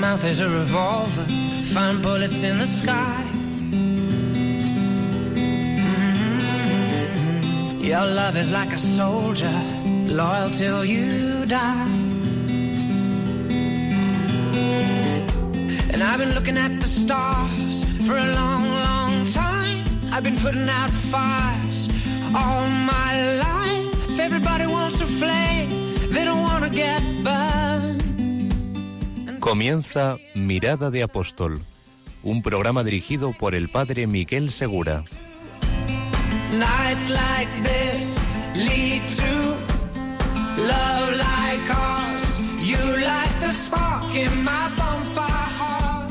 mouth is a revolver. Find bullets in the sky. Mm-hmm. Your love is like a soldier, loyal till you die. And I've been looking at the stars for a long, long time. I've been putting out fires all my life. Everybody wants to flame, they don't want to get burned. Comienza Mirada de Apóstol, un programa dirigido por el padre Miguel Segura. Nights like this lead to love like ours. You light the spark in my bonfire heart.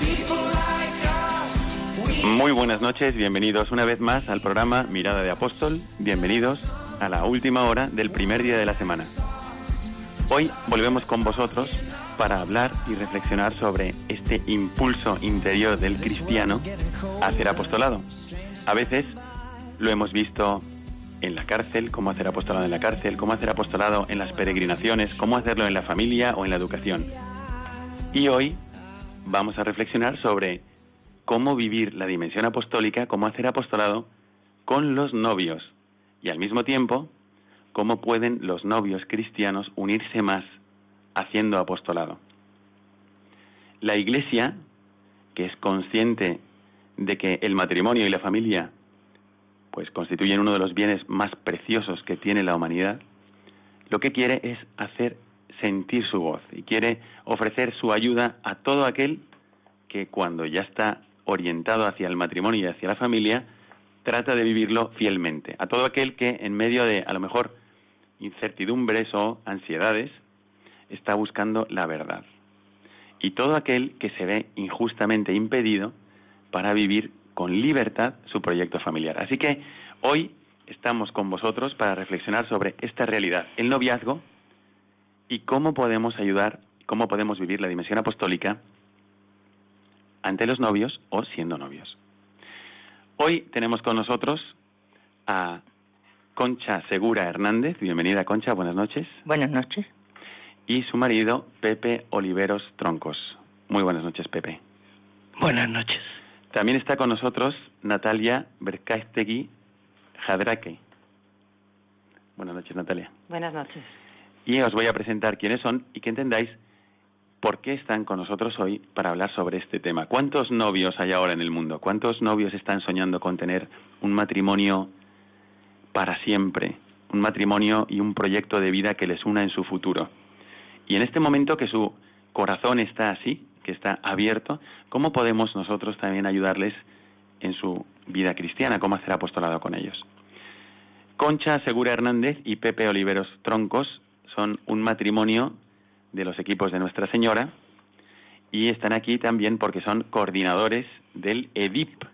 People like us, we Muy buenas noches, bienvenidos una vez más al programa Mirada de Apóstol. Bienvenidos a la última hora del primer día de la semana. Hoy volvemos con vosotros para hablar y reflexionar sobre este impulso interior del cristiano a hacer apostolado. A veces lo hemos visto en la cárcel, cómo hacer apostolado en la cárcel, cómo hacer apostolado en las peregrinaciones, cómo hacerlo en la familia o en la educación. Y hoy vamos a reflexionar sobre cómo vivir la dimensión apostólica, cómo hacer apostolado con los novios y al mismo tiempo cómo pueden los novios cristianos unirse más haciendo apostolado. La Iglesia, que es consciente de que el matrimonio y la familia pues constituyen uno de los bienes más preciosos que tiene la humanidad, lo que quiere es hacer sentir su voz y quiere ofrecer su ayuda a todo aquel que cuando ya está orientado hacia el matrimonio y hacia la familia, trata de vivirlo fielmente. A todo aquel que en medio de, a lo mejor, incertidumbres o ansiedades, está buscando la verdad. Y todo aquel que se ve injustamente impedido para vivir con libertad su proyecto familiar. Así que hoy estamos con vosotros para reflexionar sobre esta realidad, el noviazgo, y cómo podemos ayudar, cómo podemos vivir la dimensión apostólica ante los novios o siendo novios. Hoy tenemos con nosotros a Concha Segura Hernández. Bienvenida, Concha. Buenas noches. Buenas noches. Y su marido, Pepe Oliveros Troncos. Muy buenas noches, Pepe. Buenas noches. También está con nosotros Natalia Berkaestegui Jadraque. Buenas noches, Natalia. Buenas noches. Y os voy a presentar quiénes son y que entendáis por qué están con nosotros hoy para hablar sobre este tema. ¿Cuántos novios hay ahora en el mundo? ¿Cuántos novios están soñando con tener un matrimonio para siempre? Un matrimonio y un proyecto de vida que les una en su futuro. Y en este momento que su corazón está así, que está abierto, ¿cómo podemos nosotros también ayudarles en su vida cristiana? ¿Cómo hacer apostolado con ellos? Concha Segura Hernández y Pepe Oliveros Troncos son un matrimonio de los equipos de Nuestra Señora y están aquí también porque son coordinadores del EDIP,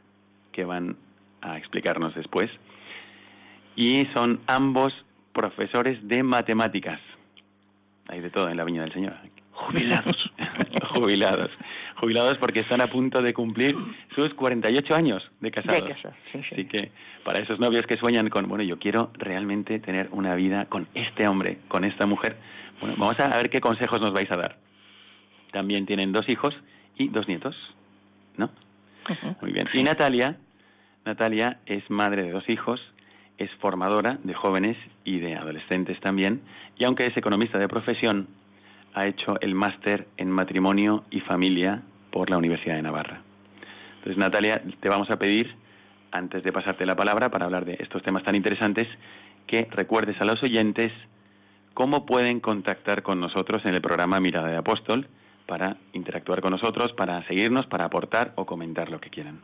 que van a explicarnos después. Y son ambos profesores de matemáticas. Hay de todo en la Viña del Señor. Jubilados. Jubilados. Jubilados porque están a punto de cumplir sus 48 años de casados. De casados, sí, sí. Así que para esos novios que sueñan con, bueno, yo quiero realmente tener una vida con este hombre, con esta mujer, bueno, vamos a ver qué consejos nos vais a dar. También tienen dos hijos y dos nietos, ¿no? Muy bien. Y Natalia, Natalia es madre de dos hijos, es formadora de jóvenes y de adolescentes también, y aunque es economista de profesión, ha hecho el máster en matrimonio y familia por la Universidad de Navarra. Entonces, Natalia, te vamos a pedir, antes de pasarte la palabra para hablar de estos temas tan interesantes, que recuerdes a los oyentes cómo pueden contactar con nosotros en el programa Mirada de Apóstol para interactuar con nosotros, para seguirnos, para aportar o comentar lo que quieran.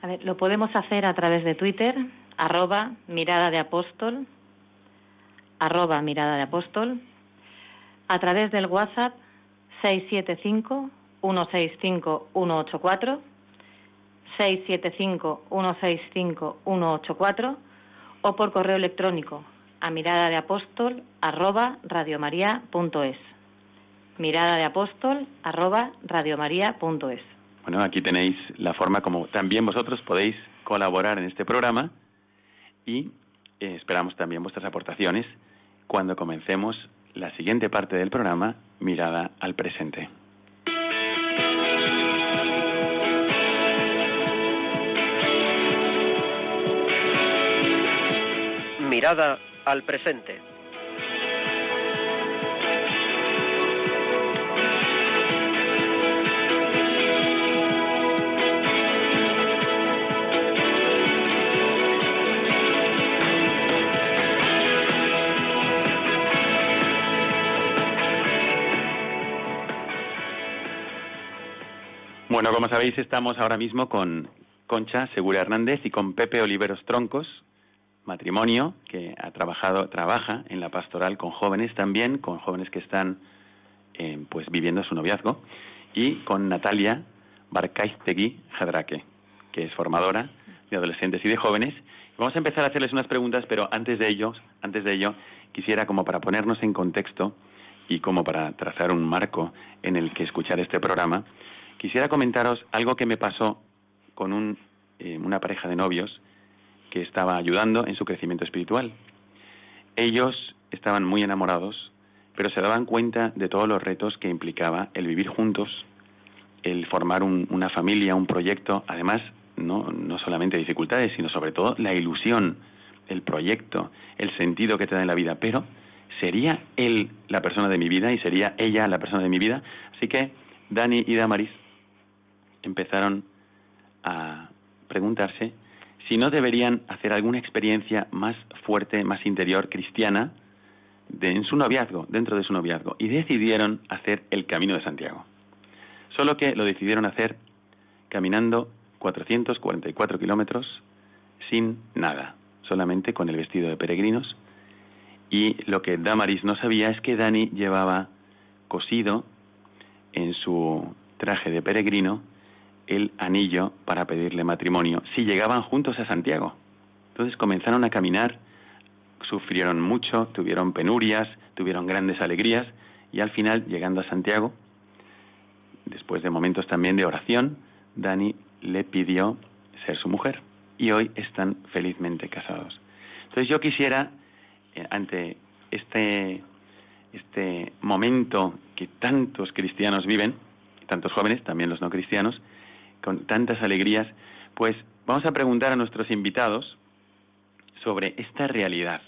A ver, lo podemos hacer a través de Twitter, arroba mirada de apóstol, arroba mirada de apóstol, a través del WhatsApp 675-165-184, 675-165-184 o por correo electrónico a mirada de apóstol arroba radiomaria.es. Mirada de apóstol arroba radiomaria.es. Bueno, aquí tenéis la forma como también vosotros podéis colaborar en este programa y eh, esperamos también vuestras aportaciones cuando comencemos la siguiente parte del programa, Mirada al Presente. Mirada al presente. Bueno, como sabéis, estamos ahora mismo con Concha Segura Hernández y con Pepe Oliveros Troncos, matrimonio que ha trabajado, trabaja en la pastoral con jóvenes también, con jóvenes que están eh, pues viviendo su noviazgo, y con Natalia Barcaiztegui Jadraque, que es formadora de adolescentes y de jóvenes. Vamos a empezar a hacerles unas preguntas, pero antes de ello, antes de ello, quisiera como para ponernos en contexto y como para trazar un marco en el que escuchar este programa, quisiera comentaros algo que me pasó con un, eh, una pareja de novios que estaba ayudando en su crecimiento espiritual. Ellos estaban muy enamorados, pero se daban cuenta de todos los retos que implicaba el vivir juntos, el formar un- una familia, un proyecto, además no, no solamente dificultades, sino sobre todo la ilusión, el proyecto, el sentido que te da en la vida, pero sería él la persona de mi vida y sería ella la persona de mi vida. Así que Dani y Damaris empezaron a preguntarse si no deberían hacer alguna experiencia más fuerte, más interior, cristiana, de, en su noviazgo, dentro de su noviazgo, y decidieron hacer el Camino de Santiago. Solo que lo decidieron hacer caminando 444 kilómetros sin nada, solamente con el vestido de peregrinos. Y lo que Damaris no sabía es que Dani llevaba cosido en su traje de peregrino el anillo para pedirle matrimonio si llegaban juntos a Santiago. Entonces comenzaron a caminar, sufrieron mucho, tuvieron penurias, tuvieron grandes alegrías y al final, llegando a Santiago, después de momentos también de oración, Dani le pidió ser su mujer y hoy están felizmente casados. Entonces yo quisiera, eh, ante este, este momento que tantos cristianos viven, tantos jóvenes, también los no cristianos, con tantas alegrías, pues vamos a preguntar a nuestros invitados sobre esta realidad,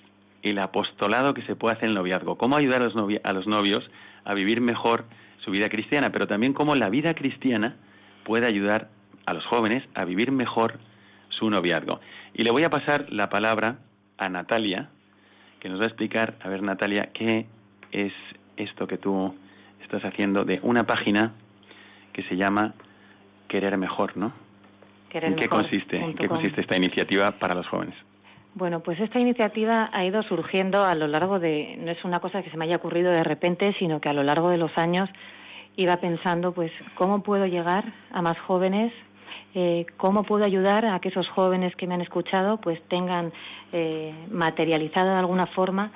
el apostolado que se puede hacer en el noviazgo, cómo ayudar a los, a los novios a vivir mejor su vida cristiana, pero también cómo la vida cristiana puede ayudar a los jóvenes a vivir mejor su noviazgo. Y le voy a pasar la palabra a Natalia, que nos va a explicar, a ver Natalia, qué es esto que tú estás haciendo de una página que se llama Querer Mejor, ¿no? Querer ¿En qué mejor consiste? ¿En qué consiste esta iniciativa para los jóvenes? Bueno, pues esta iniciativa ha ido surgiendo a lo largo de, no es una cosa que se me haya ocurrido de repente, sino que a lo largo de los años iba pensando, pues, cómo puedo llegar a más jóvenes, eh, cómo puedo ayudar a que esos jóvenes que me han escuchado, pues, tengan eh, materializado de alguna forma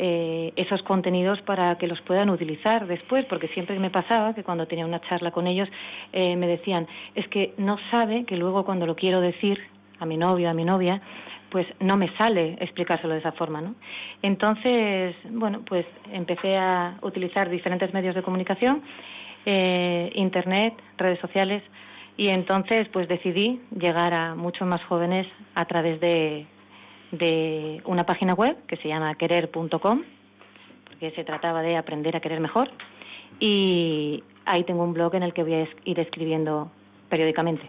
eh, esos contenidos para que los puedan utilizar después, porque siempre me pasaba que cuando tenía una charla con ellos eh, me decían, es que no sabe que luego cuando lo quiero decir a mi novio, a mi novia, pues no me sale explicárselo de esa forma, ¿no? Entonces, bueno, pues empecé a utilizar diferentes medios de comunicación, eh, internet, redes sociales, y entonces pues decidí llegar a muchos más jóvenes a través de, de una página web que se llama querer.com, porque se trataba de aprender a querer mejor, y ahí tengo un blog en el que voy a ir escribiendo periódicamente.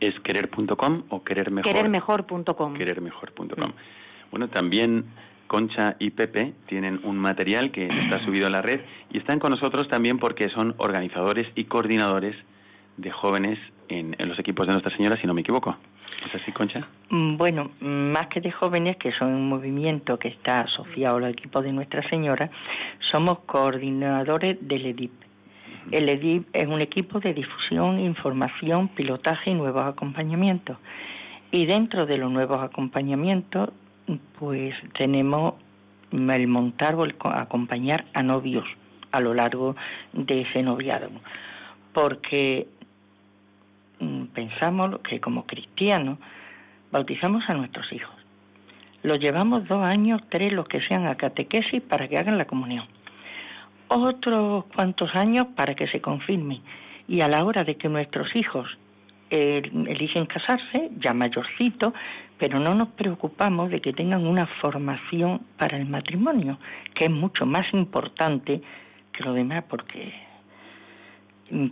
¿Es querer.com o querer mejor? Querermejor.com. Querermejor.com. Bueno, también Concha y Pepe tienen un material que está subido a la red y están con nosotros también porque son organizadores y coordinadores de jóvenes en, en los equipos de Nuestra Señora, si no me equivoco. ¿Es así, Concha? Mm, Bueno, más que de jóvenes, que son un movimiento que está asociado al equipo de Nuestra Señora, somos coordinadores del EDIP. El EDIP es un equipo de difusión, información, pilotaje y nuevos acompañamientos. Y dentro de los nuevos acompañamientos, pues tenemos el montar o el co- acompañar a novios a lo largo de ese noviazgo. Porque pensamos que como cristianos bautizamos a nuestros hijos. Los llevamos dos años, tres, los que sean a catequesis para que hagan la comunión. otros cuantos años para que se confirme. Y a la hora de que nuestros hijos eh, eligen casarse, ya mayorcitos, pero no nos preocupamos de que tengan una formación para el matrimonio, que es mucho más importante que lo demás porque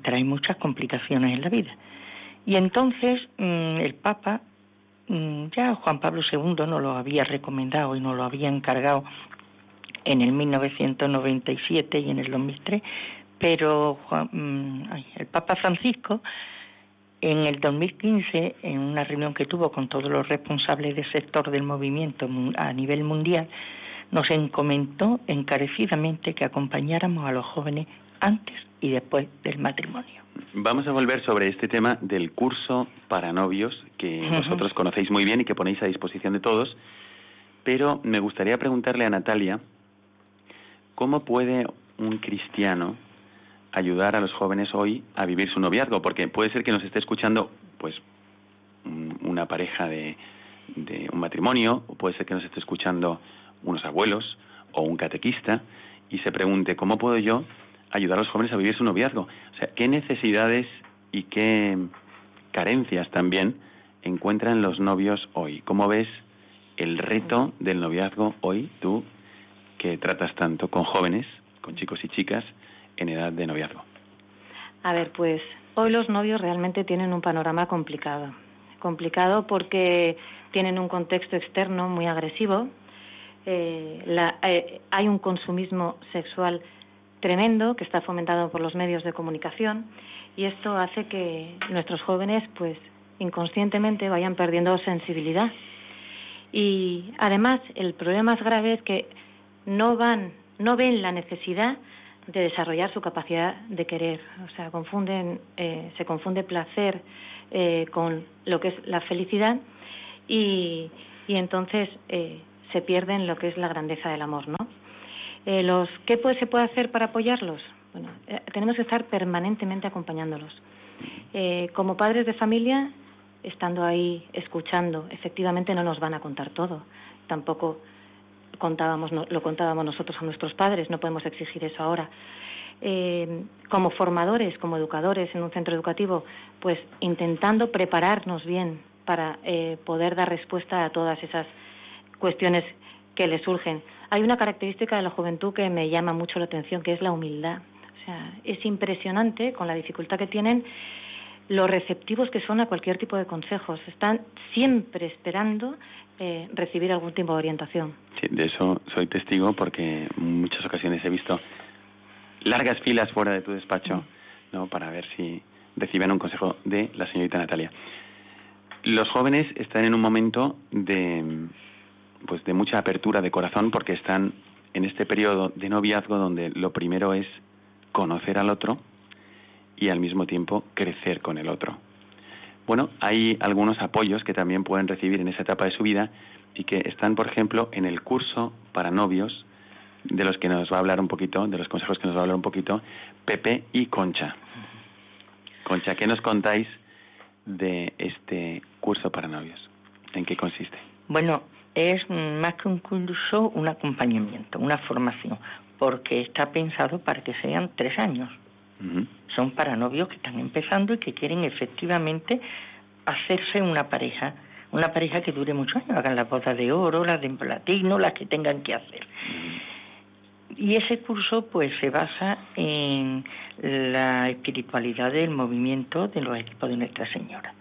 trae muchas complicaciones en la vida. Y entonces mm, el Papa, mm, ya Juan Pablo II nos lo había recomendado y nos lo había encargado en el 1997 y en el 2003, pero mm, el Papa Francisco en el 2015, en una reunión que tuvo con todos los responsables del sector del movimiento a nivel mundial, nos encomendó encarecidamente que acompañáramos a los jóvenes antes y después del matrimonio. Vamos a volver sobre este tema del curso para novios que vosotros conocéis muy bien y que ponéis a disposición de todos, pero me gustaría preguntarle a Natalia cómo puede un cristiano ayudar a los jóvenes hoy a vivir su noviazgo, porque puede ser que nos esté escuchando, pues, una pareja de, un matrimonio, o puede ser que nos esté escuchando unos abuelos o un catequista y se pregunte cómo puedo yo ayudar a los jóvenes a vivir su noviazgo. O sea, qué necesidades y qué carencias también encuentran los novios hoy. ¿Cómo ves el reto del noviazgo hoy, tú que tratas tanto con jóvenes, con chicos y chicas, en edad de noviazgo? A ver, pues hoy los novios realmente tienen un panorama complicado. Complicado porque tienen un contexto externo muy agresivo. Eh, eh, hay un consumismo sexual tremendo que está fomentado por los medios de comunicación y esto hace que nuestros jóvenes, pues, inconscientemente vayan perdiendo sensibilidad. Y además, el problema más grave es que no van, no ven la necesidad de desarrollar su capacidad de querer. O sea, confunden, eh, se confunde placer eh, con lo que es la felicidad y, y entonces eh, se pierden lo que es la grandeza del amor, ¿no? Los, ¿Qué puede, se puede hacer para apoyarlos? Bueno, tenemos que estar permanentemente acompañándolos. como padres de familia, estando ahí escuchando, efectivamente no nos van a contar todo. Tampoco contábamos, lo contábamos nosotros a nuestros padres, no podemos exigir eso ahora. Eh, como formadores, como educadores en un centro educativo, pues intentando prepararnos bien para eh, poder dar respuesta a todas esas cuestiones que le surgen. Hay una característica de la juventud que me llama mucho la atención, que es la humildad. O sea, es impresionante con la dificultad que tienen los receptivos que son a cualquier tipo de consejos. Están siempre esperando eh, recibir algún tipo de orientación. Sí, de eso soy testigo porque en muchas ocasiones he visto largas filas fuera de tu despacho. ¿no? para ver si reciben un consejo de la señorita Natalia. Los jóvenes están en un momento de, pues de mucha apertura de corazón porque están en este periodo de noviazgo donde lo primero es conocer al otro y al mismo tiempo crecer con el otro. Bueno, hay algunos apoyos que también pueden recibir en esa etapa de su vida y que están, por ejemplo, en el curso para novios, de los que nos va a hablar un poquito, de los consejos que nos va a hablar un poquito, Pepe y Concha. Concha, ¿qué nos contáis de este curso para novios? ¿En qué consiste? Bueno, es más que un curso, un acompañamiento, una formación, porque está pensado para que sean tres años. Son para novios que están empezando y que quieren efectivamente hacerse una pareja, una pareja que dure muchos años, hagan las bodas de oro, las de platino, las que tengan que hacer. Y ese curso pues se basa en la espiritualidad del movimiento de los equipos de Nuestra Señora.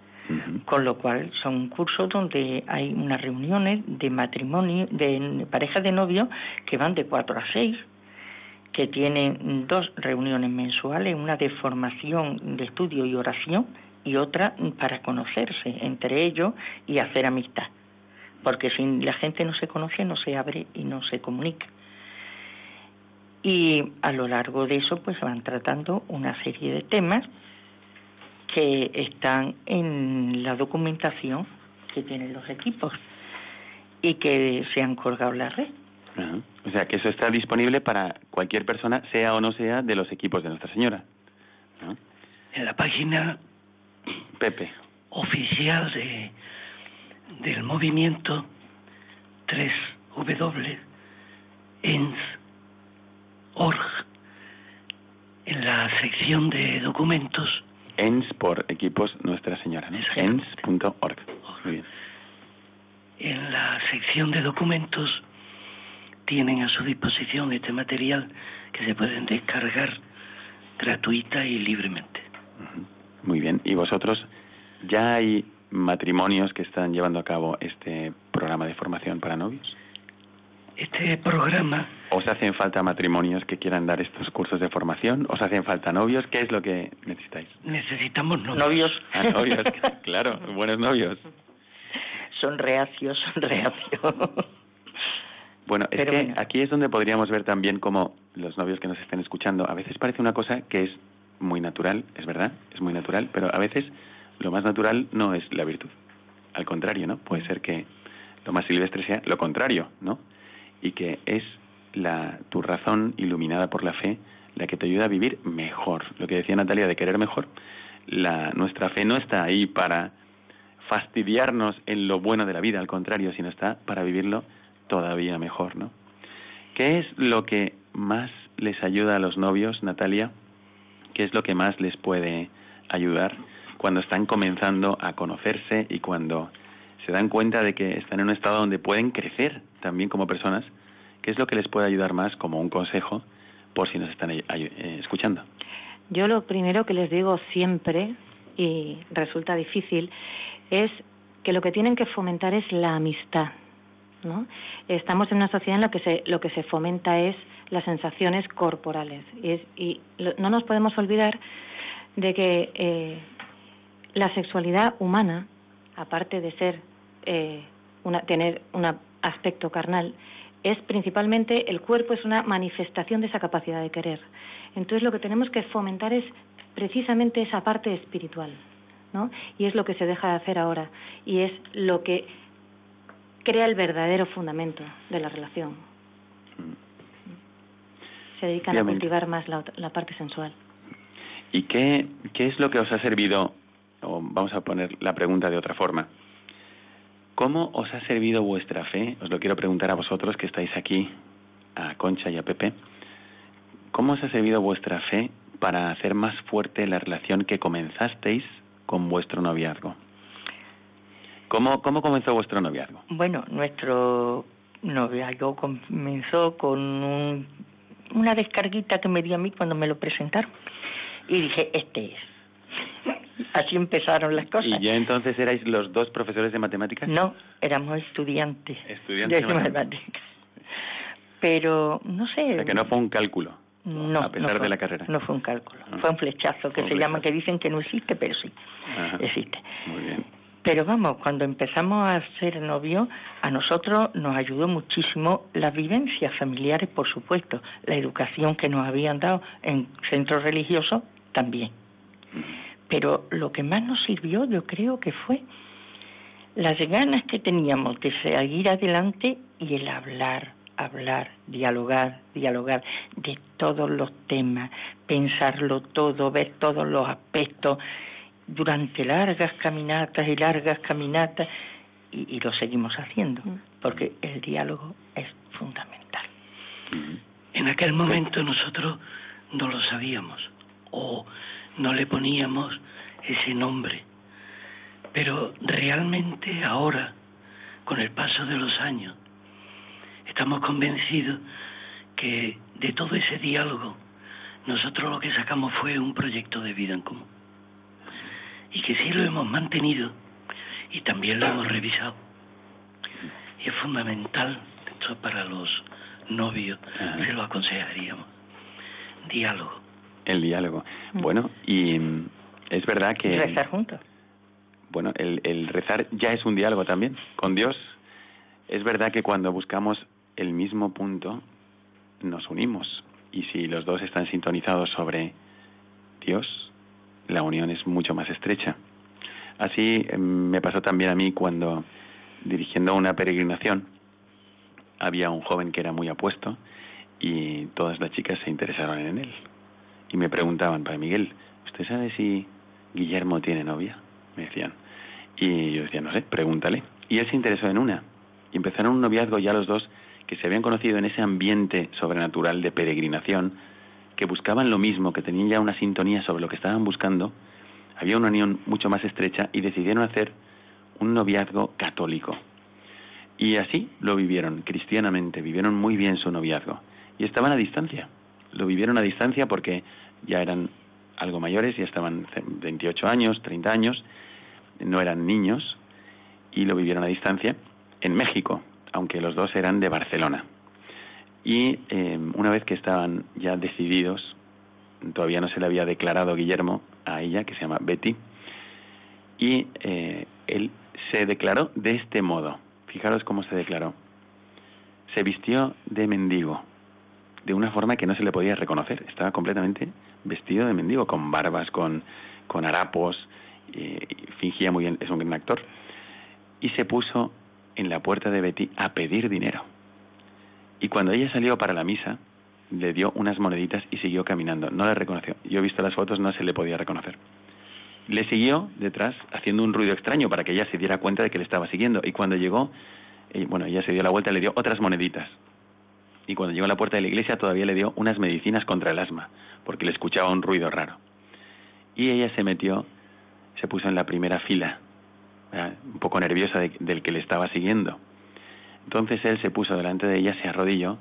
Con lo cual son cursos donde hay unas reuniones de matrimonio, de parejas de novios que van de cuatro a seis, que tienen dos reuniones mensuales, una de formación de estudio y oración y otra para conocerse entre ellos y hacer amistad. Porque si la gente no se conoce, no se abre y no se comunica. Y a lo largo de eso, pues se van tratando una serie de temas que están en la documentación que tienen los equipos y que se han colgado en la red. O sea, que eso está disponible para cualquier persona, sea o no sea de los equipos de Nuestra Señora. En la página Pepe. oficial de, del movimiento 3W, ENS, org, sección de documentos. ENS por equipos Nuestra Señora, ¿no? ENS.org. En la sección de documentos tienen a su disposición este material que se pueden descargar gratuita y libremente. Muy bien. ¿Y vosotros ya hay matrimonios que están llevando a cabo este programa de formación para novios? Este programa... ¿Os hacen falta matrimonios que quieran dar estos cursos de formación? ¿Os hacen falta novios? ¿Qué es lo que necesitáis? Necesitamos novios. Novios. Ah, novios, claro, buenos novios. Son reacios, son reacios. Bueno, es Pero que bueno. aquí es donde podríamos ver también cómo los novios que nos estén escuchando, a veces parece una cosa que es muy natural, es verdad, es muy natural, pero a veces lo más natural no es la virtud. Al contrario, ¿no? Puede ser que lo más silvestre sea lo contrario, ¿no? Y que es la, tu razón iluminada por la fe la que te ayuda a vivir mejor. Lo que decía Natalia de querer mejor, la, nuestra fe no está ahí para fastidiarnos en lo bueno de la vida, al contrario, sino está para vivirlo todavía mejor, ¿no? ¿Qué es lo que más les ayuda a los novios, Natalia? ¿Qué es lo que más les puede ayudar cuando están comenzando a conocerse y cuando se dan cuenta de que están en un estado donde pueden crecer también como personas? ¿Qué es lo que les puede ayudar más como un consejo por si nos están eh, escuchando? Yo lo primero que les digo siempre, y resulta difícil, es que lo que tienen que fomentar es la amistad. ¿no? Estamos en una sociedad en la que se, lo que se fomenta es las sensaciones corporales. Y, es- y lo- no nos podemos olvidar de que eh, la sexualidad humana, aparte de ser eh, una, tener un aspecto carnal, es principalmente el cuerpo es una manifestación de esa capacidad de querer. Entonces lo que tenemos que fomentar es precisamente esa parte espiritual, ¿no? Y es lo que se deja de hacer ahora y es lo que crea el verdadero fundamento de la relación. Se dedican a cultivar más la, la parte sensual. ¿Y qué, qué es lo que os ha servido? O vamos a poner la pregunta de otra forma. ¿Cómo os ha servido vuestra fe? Os lo quiero preguntar a vosotros que estáis aquí, a Concha y a Pepe. ¿Cómo os ha servido vuestra fe para hacer más fuerte la relación que comenzasteis con vuestro noviazgo? ¿Cómo, cómo comenzó vuestro noviazgo? Bueno, nuestro noviazgo comenzó con un- una descarguita que me dio a mí cuando me lo presentaron. Y dije, este es. Así empezaron las cosas. ¿Y ya entonces erais los dos profesores de matemáticas? No, éramos estudiantes, Estudiantes de de matemáticas. Pero, no sé. O sea, que no fue un cálculo, no, a pesar no fue- de la carrera. No fue un cálculo, Ah. fue un flechazo que un se llama, flechazo. que dicen que no existe, pero sí, Ajá. existe. Muy bien. Pero vamos, cuando empezamos a ser novios, a nosotros nos ayudó muchísimo las vivencias familiares, por supuesto, la educación que nos habían dado en centros religiosos también. Pero lo que más nos sirvió, yo creo que fue las ganas que teníamos de seguir adelante y el hablar, hablar, dialogar, dialogar de todos los temas, pensarlo todo, ver todos los aspectos durante largas caminatas y largas caminatas y, y lo seguimos haciendo porque el diálogo es fundamental. En aquel momento nosotros no lo sabíamos o no le poníamos ese nombre. Pero realmente ahora, con el paso de los años, estamos convencidos que de todo ese diálogo nosotros lo que sacamos fue un proyecto de vida en común. Y que sí lo hemos mantenido y también lo hemos revisado. Y es fundamental, esto para los novios, se lo aconsejaríamos. Diálogo. El diálogo. Bueno, y mm, es verdad que... Rezar juntos. Bueno, el, el rezar ya es un diálogo también con Dios. Es verdad que cuando buscamos el mismo punto, nos unimos. Y si los dos están sintonizados sobre Dios, la unión es mucho más estrecha. Así eh, me pasó también a mí cuando, dirigiendo una peregrinación, había un joven que era muy apuesto y todas las chicas se interesaron en él. Y me preguntaban, Padre Miguel, ¿usted sabe si Guillermo tiene novia? Me decían. Y yo decía, no sé, pregúntale. Y él se interesó en una. Y empezaron un noviazgo ya los dos que se habían conocido en ese ambiente sobrenatural de peregrinación que buscaban lo mismo, que tenían ya una sintonía sobre lo que estaban buscando, había una unión mucho más estrecha y decidieron hacer un noviazgo católico. Y así lo vivieron, cristianamente, vivieron muy bien su noviazgo. Y estaban a distancia. Lo vivieron a distancia porque ya eran algo mayores, ya estaban 28 años, 30 años, no eran niños, y lo vivieron a distancia en México, aunque los dos eran de Barcelona. Y eh, una vez que estaban ya decididos, todavía no se le había declarado Guillermo a ella, que se llama Betty, y eh, él se declaró de este modo. Fijaros cómo se declaró. Se vistió de mendigo, de una forma que no se le podía reconocer. Estaba completamente vestido de mendigo, con barbas, con, con harapos, fingía muy bien, es un gran actor. Y se puso en la puerta de Betty a pedir dinero. Y cuando ella salió para la misa, le dio unas moneditas y siguió caminando. No la reconoció. Yo he visto las fotos, no se le podía reconocer. Le siguió detrás haciendo un ruido extraño para que ella se diera cuenta de que le estaba siguiendo. Y cuando llegó, eh, bueno, ella se dio la vuelta y le dio otras moneditas. Y cuando llegó a la puerta de la iglesia todavía le dio unas medicinas contra el asma, porque le escuchaba un ruido raro. Y ella se metió, se puso en la primera fila, un poco nerviosa del que le estaba siguiendo. Entonces él se puso delante de ella, se arrodilló,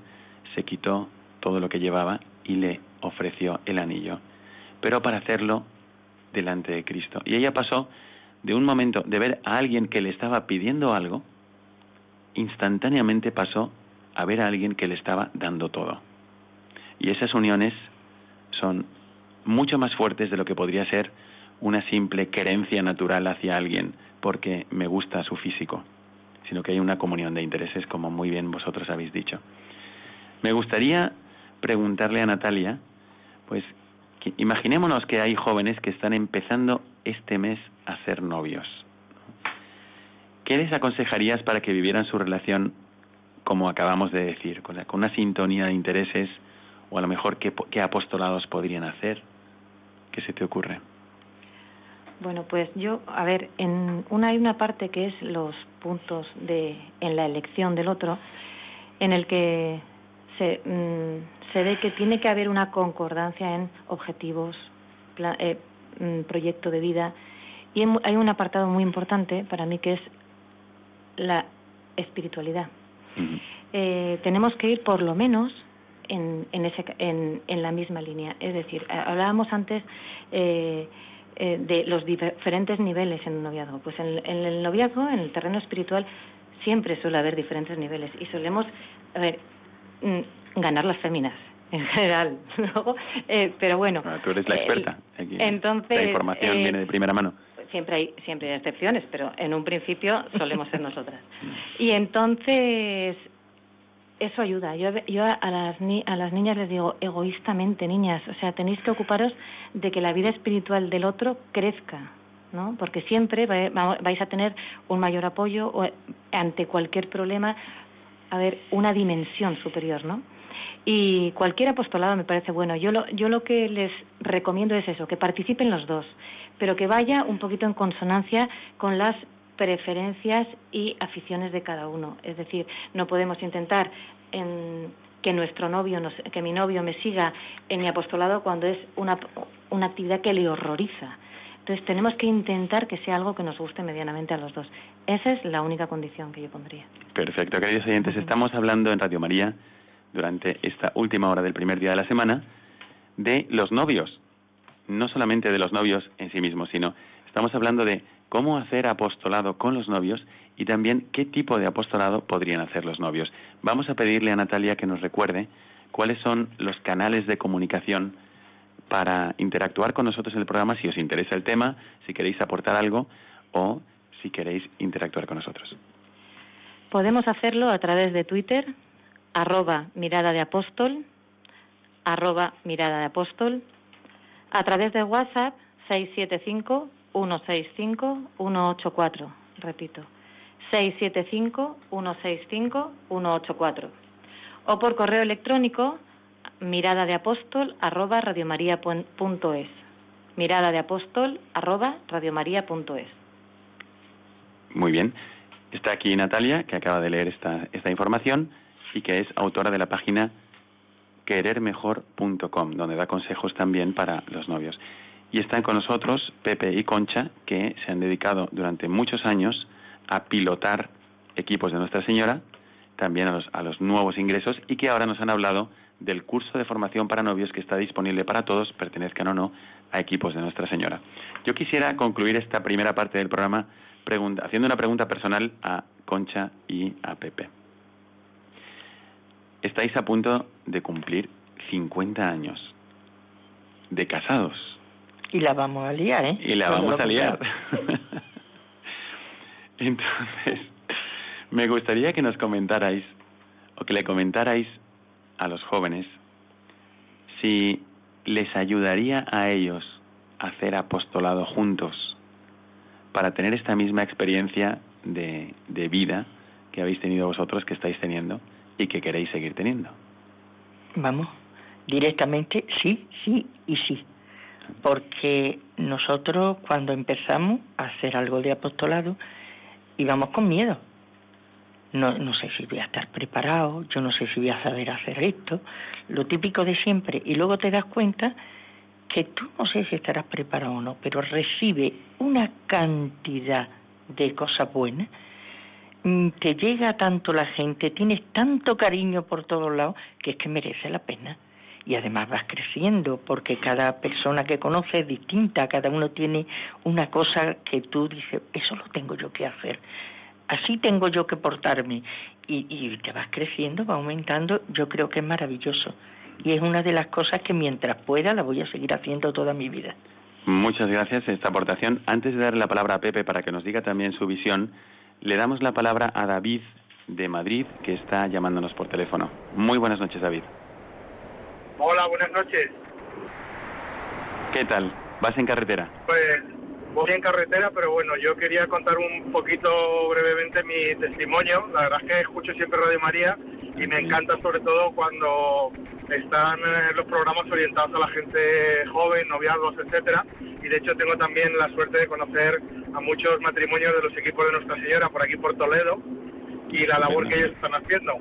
se quitó todo lo que llevaba y le ofreció el anillo, pero para hacerlo delante de Cristo. Y ella pasó de un momento de ver a alguien que le estaba pidiendo algo, instantáneamente pasó a ver a alguien que le estaba dando todo. Y esas uniones son mucho más fuertes de lo que podría ser una simple querencia natural hacia alguien porque me gusta su físico, sino que hay una comunión de intereses, como muy bien vosotros habéis dicho. Me gustaría preguntarle a Natalia, pues imaginémonos que hay jóvenes que están empezando este mes a ser novios. ¿Qué les aconsejarías para que vivieran su relación como acabamos de decir, con, una sintonía de intereses o a lo mejor qué, qué apostolados podrían hacer? ¿Qué se te ocurre? Bueno, pues yo, a ver, en una hay una parte que es los puntos de en la elección del otro, en el que se, mm, se ve que tiene que haber una concordancia en objetivos, eh, mm, proyecto de vida, y hay un apartado muy importante para mí que es la espiritualidad. Eh, tenemos que ir por lo menos en, en, ese, en, en la misma línea. Es decir, hablábamos antes eh, eh, de los diferentes niveles en un noviazgo. Pues en, el noviazgo, en el terreno espiritual, siempre suele haber diferentes niveles y solemos mm, ganar las féminas en general. Eh, pero bueno. Ah, tú eres la experta. entonces, la información eh, viene de primera mano. Siempre hay, siempre hay excepciones, pero en un principio solemos ser nosotras. Y entonces eso ayuda. Yo, yo a, las a las niñas les digo, egoístamente, niñas, o sea, tenéis que ocuparos de que la vida espiritual del otro crezca, ¿no? Porque siempre vais a tener un mayor apoyo ante cualquier problema, a ver, una dimensión superior, ¿no? Y cualquier apostolado me parece bueno. Yo lo, yo lo que les recomiendo es eso, que participen los dos, pero que vaya un poquito en consonancia con las preferencias y aficiones de cada uno. Es decir, no podemos intentar que nuestro novio, que mi novio me siga en mi apostolado cuando es una, una actividad que le horroriza. Entonces tenemos que intentar que sea algo que nos guste medianamente a los dos. Esa es la única condición que yo pondría. Perfecto, queridos oyentes, estamos hablando en Radio María durante esta última hora del primer día de la semana de los novios, no solamente de los novios en sí mismos, sino estamos hablando de cómo hacer apostolado con los novios y también qué tipo de apostolado podrían hacer los novios. Vamos a pedirle a Natalia que nos recuerde cuáles son los canales de comunicación para interactuar con nosotros en el programa si os interesa el tema, si queréis aportar algo o si queréis interactuar con nosotros. Podemos hacerlo a través de Twitter, arroba mirada de apóstol, arroba mirada de apóstol, a través de WhatsApp 675 165-184, repito, 675-165-184. O por correo electrónico mirada de apóstol arroba radiomaria.es. Mirada de apóstol arroba radiomaria.es. Muy bien. Está aquí Natalia, que acaba de leer esta, esta información y que es autora de la página querermejor.com, donde da consejos también para los novios. Y están con nosotros Pepe y Concha, que se han dedicado durante muchos años a pilotar equipos de Nuestra Señora, también a los, a los nuevos ingresos, y que ahora nos han hablado del curso de formación para novios que está disponible para todos, pertenezcan o no a equipos de Nuestra Señora. Yo quisiera concluir esta primera parte del programa haciendo una pregunta personal a Concha y a Pepe. Estáis a punto de cumplir 50 años de casados. Y la vamos a liar, ¿eh? Y la vamos a liar. Entonces, me gustaría que nos comentarais, o que le comentarais a los jóvenes, si les ayudaría a ellos a hacer apostolado juntos para tener esta misma experiencia de, de vida que habéis tenido vosotros, que estáis teniendo y que queréis seguir teniendo. Vamos, directamente sí, sí y sí. Porque nosotros cuando empezamos a hacer algo de apostolado íbamos con miedo. No, no sé si voy a estar preparado, yo no sé si voy a saber hacer esto, lo típico de siempre. Y luego te das cuenta que tú no sé si estarás preparado o no, pero recibe una cantidad de cosas buenas, te llega tanto la gente, tienes tanto cariño por todos lados, que es que merece la pena. Y además vas creciendo, porque cada persona que conoces es distinta, cada uno tiene una cosa que tú dices, eso lo tengo yo que hacer, así tengo yo que portarme. Y, y te vas creciendo, va aumentando, yo creo que es maravilloso y es una de las cosas que mientras pueda la voy a seguir haciendo toda mi vida. Muchas gracias esta aportación. Antes de darle la palabra a Pepe para que nos diga también su visión, le damos la palabra a David de Madrid que está llamándonos por teléfono. Muy buenas noches, David. Hola, buenas noches. ¿Qué tal? ¿Vas en carretera? Pues voy en carretera, pero bueno, yo quería contar un poquito brevemente mi testimonio. La verdad es que escucho siempre Radio María y me encanta sobre todo cuando están eh, los programas orientados a la gente joven, noviazgos, etcétera. Y de hecho tengo también la suerte de conocer a muchos matrimonios de los equipos de Nuestra Señora por aquí por Toledo y la labor que ellos están haciendo.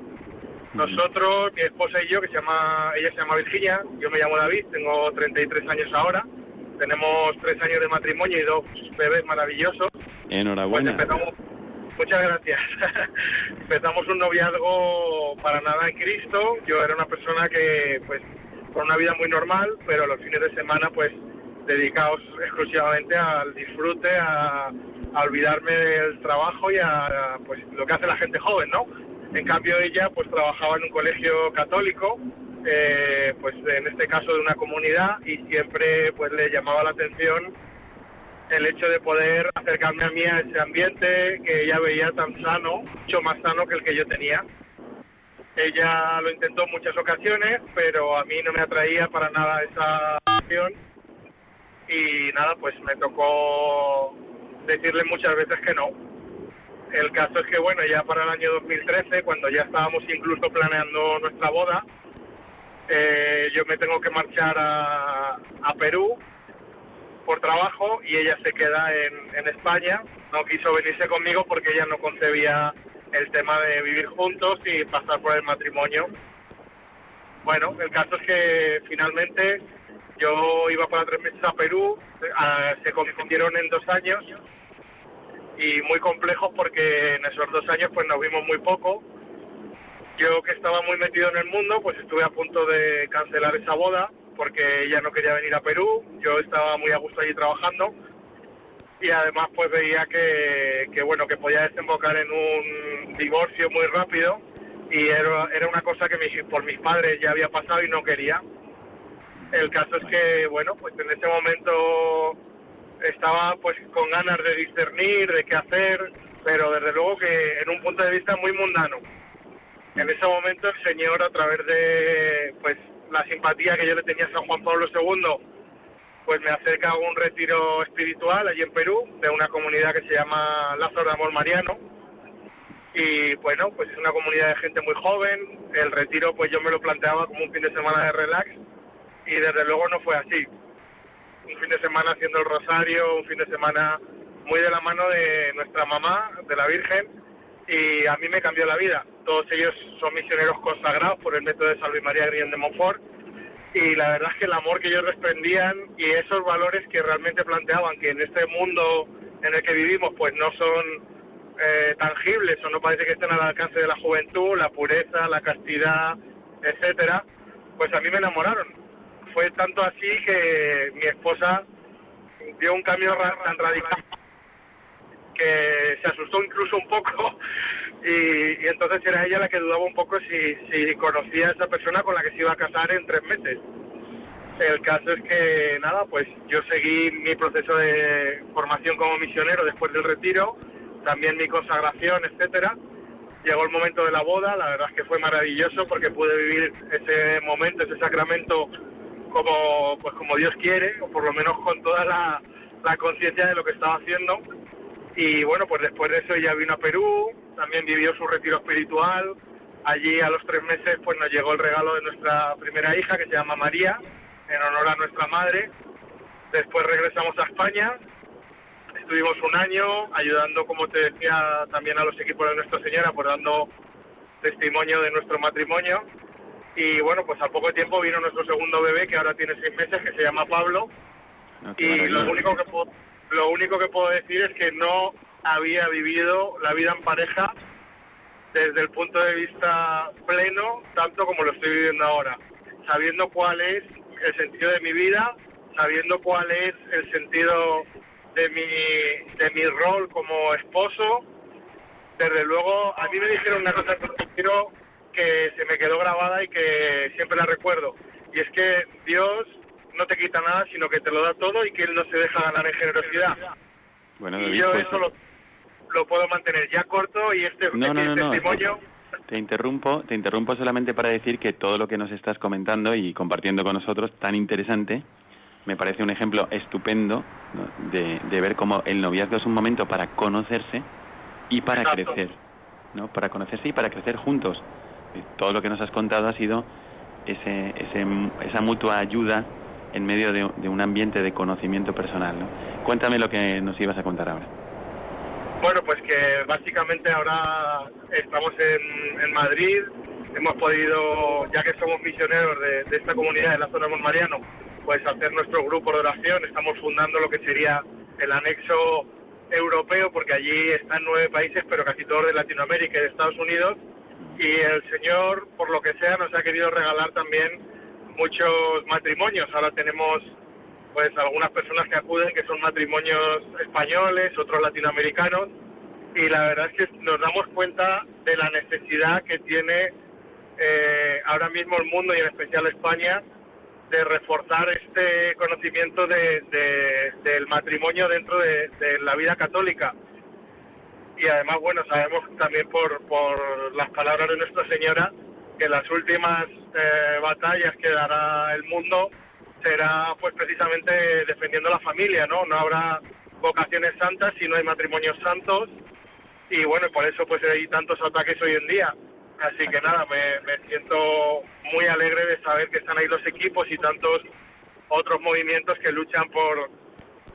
Nosotros, mi esposa y yo, que se llama, ella se llama Virginia, yo me llamo David, tengo 33 años ahora, tenemos tres años de matrimonio y dos bebés maravillosos. Enhorabuena. Pues Muchas gracias. Empezamos un noviazgo para nada en Cristo. Yo era una persona que, pues, con una vida muy normal, pero los fines de semana, pues, dedicados exclusivamente al disfrute, a, olvidarme del trabajo y a, pues, lo que hace la gente joven, ¿no? En cambio, ella, pues, trabajaba en un colegio católico, eh, pues, en este caso de una comunidad, y siempre, pues, le llamaba la atención el hecho de poder acercarme a mí a ese ambiente que ella veía tan sano, mucho más sano que el que yo tenía. Ella lo intentó en muchas ocasiones, pero a mí no me atraía para nada esa acción. Y nada, pues me tocó decirle muchas veces que no. El caso es que, bueno, ya para el año 2013, cuando ya estábamos incluso planeando nuestra boda, eh, yo me tengo que marchar a, a Perú por trabajo y ella se queda en, España. No quiso venirse conmigo porque ella no concebía el tema de vivir juntos y pasar por el matrimonio. Bueno, el caso es que finalmente yo iba para tres meses a Perú, se convirtieron en dos años y muy complejos porque en esos dos años pues nos vimos muy poco. Yo que estaba muy metido en el mundo, pues estuve a punto de cancelar esa boda porque ella no quería venir a Perú, yo estaba muy a gusto allí trabajando y además pues veía que, que bueno que podía desembocar en un divorcio muy rápido y era, era una cosa que por mis padres ya había pasado y no quería. El caso es que bueno pues en ese momento estaba pues con ganas de discernir, de qué hacer, pero desde luego que en un punto de vista muy mundano. En ese momento el Señor a través de pues la simpatía que yo le tenía a San Juan Pablo II, pues me acerca a un retiro espiritual allí en Perú, de una comunidad que se llama Lázaro de Amor Mariano. Y bueno, pues es una comunidad de gente muy joven. El retiro, pues yo me lo planteaba como un fin de semana de relax. Y desde luego no fue así. Un fin de semana haciendo el rosario, un fin de semana muy de la mano de nuestra mamá, de la Virgen. Y a mí me cambió la vida. Todos ellos son misioneros consagrados por el método de Salve y María Grien de Montfort y la verdad es que el amor que ellos desprendían y esos valores que realmente planteaban que en este mundo en el que vivimos pues no son eh, tangibles o no parece que estén al alcance de la juventud, la pureza, la castidad, etcétera, pues a mí me enamoraron. Fue tanto así que mi esposa dio un cambio tan radical que se asustó incluso un poco y, entonces era ella la que dudaba un poco si, si conocía a esa persona con la que se iba a casar en tres meses. El caso es que, nada, pues yo seguí mi proceso de formación como misionero después del retiro, también mi consagración, etcétera. Llegó el momento de la boda, la verdad es que fue maravilloso porque pude vivir ese momento, ese sacramento como, pues como Dios quiere, o por lo menos con toda la, la conciencia de lo que estaba haciendo y bueno, pues después de eso ella vino a Perú, también vivió su retiro espiritual. Allí a los tres meses pues nos llegó el regalo de nuestra primera hija que se llama María, en honor a nuestra madre. Después regresamos a España, estuvimos un año ayudando, como te decía, también a los equipos de Nuestra Señora, por pues dando testimonio de nuestro matrimonio. Y bueno, pues a poco tiempo vino nuestro segundo bebé, que ahora tiene seis meses, que se llama Pablo. Ah, y lo único que puedo lo único que puedo decir es que no había vivido la vida en pareja desde el punto de vista pleno, tanto como lo estoy viviendo ahora, sabiendo cuál es el sentido de mi vida, sabiendo cuál es el sentido de mi, de mi rol como esposo. Desde luego, a mí me dijeron una cosa que se me quedó grabada y que siempre la recuerdo, y es que Dios no te quita nada, sino que te lo da todo y que él no se deja ganar en generosidad. Bueno, y yo pues, eso lo, puedo mantener ya corto y este, no, no, este testimonio... Te interrumpo, te interrumpo solamente para decir que todo lo que nos estás comentando y compartiendo con nosotros, tan interesante, me parece un ejemplo estupendo de, de, ver cómo el noviazgo es un momento para conocerse y para crecer, ¿no? Para conocerse y para crecer juntos. Todo lo que nos has contado ha sido ese, ese, esa mutua ayuda en medio de, un ambiente de conocimiento personal. ¿no? Cuéntame lo que nos ibas a contar ahora. Bueno, pues que básicamente ahora estamos en, Madrid, hemos podido, ya que somos misioneros de, esta comunidad de la zona de Monmariano, pues hacer nuestro grupo de oración, estamos fundando lo que sería el anexo europeo, porque allí están nueve países, pero casi todos de Latinoamérica y de Estados Unidos, y el Señor, por lo que sea, nos ha querido regalar también muchos matrimonios. Ahora tenemos pues algunas personas que acuden que son matrimonios españoles, otros latinoamericanos y la verdad es que nos damos cuenta de la necesidad que tiene eh, ahora mismo el mundo y en especial España de reforzar este conocimiento de, del matrimonio dentro de, la vida católica. Y además, bueno, sabemos también por, por las palabras de Nuestra Señora que las últimas eh, batallas que dará el mundo será pues precisamente defendiendo la familia, ¿no? No habrá vocaciones santas si no hay matrimonios santos y bueno, por eso pues hay tantos ataques hoy en día. Así que nada, me, me siento muy alegre de saber que están ahí los equipos y tantos otros movimientos que luchan por,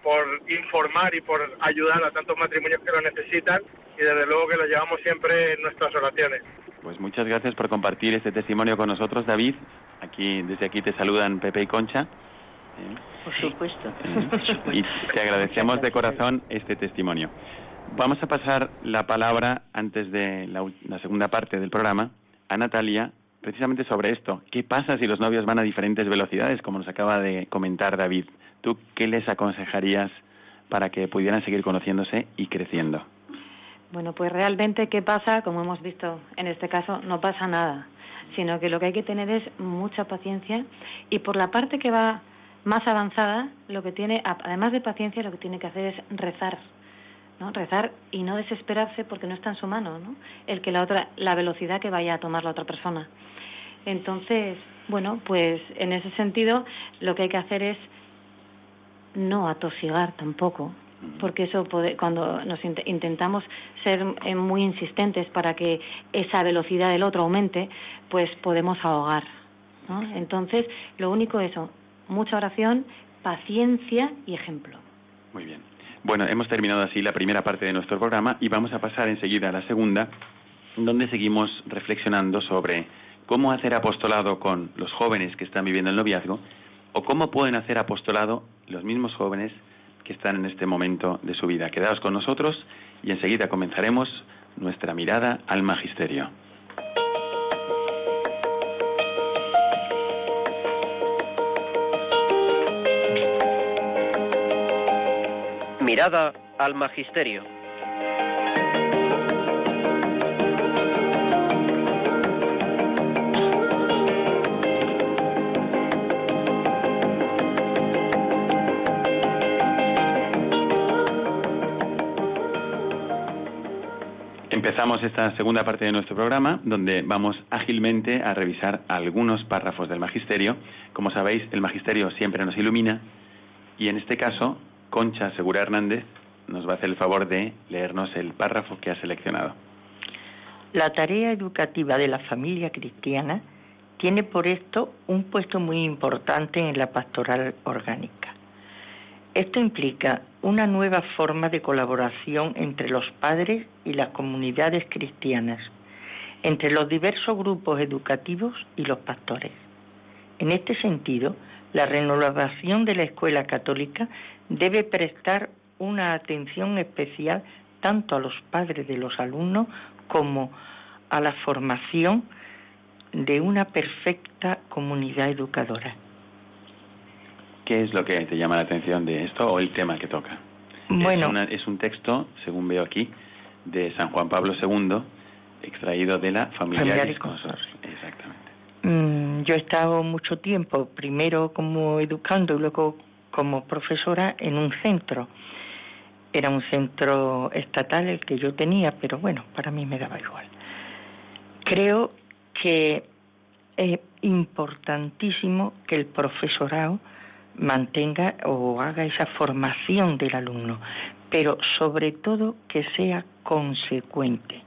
por informar y por ayudar a tantos matrimonios que lo necesitan y desde luego que lo llevamos siempre en nuestras oraciones. Pues muchas gracias por compartir este testimonio con nosotros, David. Aquí desde aquí te saludan Pepe y Concha. ¿Eh? Por supuesto. Y te agradecemos de corazón este testimonio. Vamos a pasar la palabra antes de la, segunda parte del programa a Natalia, precisamente sobre esto. ¿Qué pasa si los novios van a diferentes velocidades, como nos acaba de comentar David? ¿Tú qué les aconsejarías para que pudieran seguir conociéndose y creciendo? Bueno, pues realmente, ¿qué pasa? Como hemos visto en este caso, no pasa nada, sino que lo que hay que tener es mucha paciencia y por la parte que va más avanzada, lo que tiene, además de paciencia, lo que tiene que hacer es rezar, ¿no? Rezar y no desesperarse porque no está en su mano, ¿no? El que la otra, la velocidad que vaya a tomar la otra persona. Entonces, bueno, pues en ese sentido, lo que hay que hacer es no atosigar tampoco, porque eso cuando nos intentamos ser eh, muy insistentes para que esa velocidad del otro aumente, pues podemos ahogar. ¿no? Entonces, lo único es eso, mucha oración, paciencia y ejemplo. Muy bien. Bueno, hemos terminado así la primera parte de nuestro programa y vamos a pasar enseguida a la segunda, donde seguimos reflexionando sobre cómo hacer apostolado con los jóvenes que están viviendo el noviazgo o cómo pueden hacer apostolado los mismos jóvenes que están en este momento de su vida. Quedaos con nosotros y enseguida comenzaremos nuestra mirada al magisterio. Mirada al Magisterio. Empezamos esta segunda parte de nuestro programa, donde vamos ágilmente a revisar algunos párrafos del Magisterio. Como sabéis, el Magisterio siempre nos ilumina y en este caso Concha Segura Hernández nos va a hacer el favor de leernos el párrafo que ha seleccionado. La tarea educativa de la familia cristiana tiene por esto un puesto muy importante en la pastoral orgánica. Esto implica una nueva forma de colaboración entre los padres y las comunidades cristianas, entre los diversos grupos educativos y los pastores. En este sentido, la renovación de la escuela católica debe prestar una atención especial tanto a los padres de los alumnos como a la formación de una perfecta comunidad educadora. ¿Qué es lo que te llama la atención de esto o el tema que toca? Bueno, es, un texto, según veo aquí, de San Juan Pablo II, extraído de la Familiaris Consortium. Exactamente. Mm, yo he estado mucho tiempo, primero como educando y luego como profesora en un centro. Era un centro estatal el que yo tenía, pero bueno, para mí me daba igual. Creo que es importantísimo que el profesorado mantenga o haga esa formación del alumno, pero sobre todo que sea consecuente.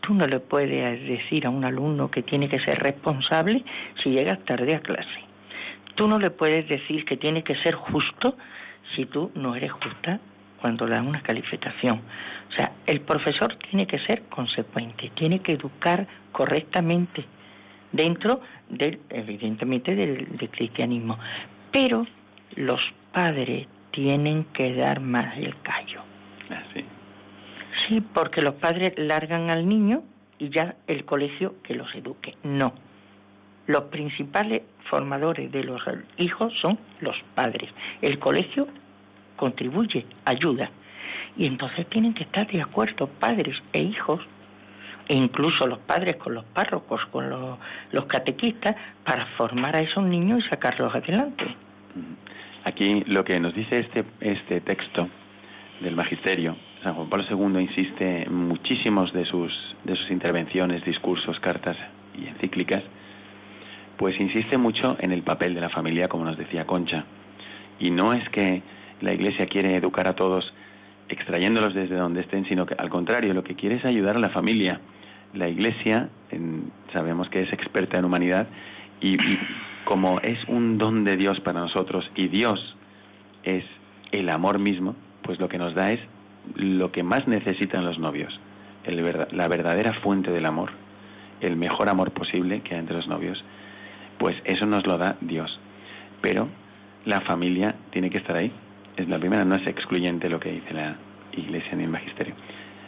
Tú no le puedes decir a un alumno que tiene que ser responsable si llegas tarde a clase. Tú no le puedes decir que tiene que ser justo si tú no eres justa cuando le dan una calificación. O sea, el profesor tiene que ser consecuente, tiene que educar correctamente dentro del, evidentemente, del, cristianismo. Pero los padres tienen que dar más el callo. Ah, sí. Sí, porque los padres largan al niño y ya el colegio que los eduque. No. Los principales formadores de los hijos son los padres. El colegio contribuye, ayuda. Y entonces tienen que estar de acuerdo padres e hijos, e incluso los padres con los párrocos, con los, catequistas, para formar a esos niños y sacarlos adelante. Aquí lo que nos dice este, este texto del Magisterio, San Juan Pablo II insiste en muchísimos de sus, de sus intervenciones, discursos, cartas y encíclicas, pues insiste mucho en el papel de la familia, como nos decía Concha. Y no es que la Iglesia quiere educar a todos extrayéndolos desde donde estén, sino que al contrario, lo que quiere es ayudar a la familia. La Iglesia, sabemos que es experta en humanidad y, como es un don de Dios para nosotros y Dios es el amor mismo, pues lo que nos da es lo que más necesitan los novios, la verdadera fuente del amor, el mejor amor posible que hay entre los novios pues eso nos lo da Dios. Pero la familia tiene que estar ahí. Es la primera, no es excluyente lo que dice la Iglesia ni el Magisterio.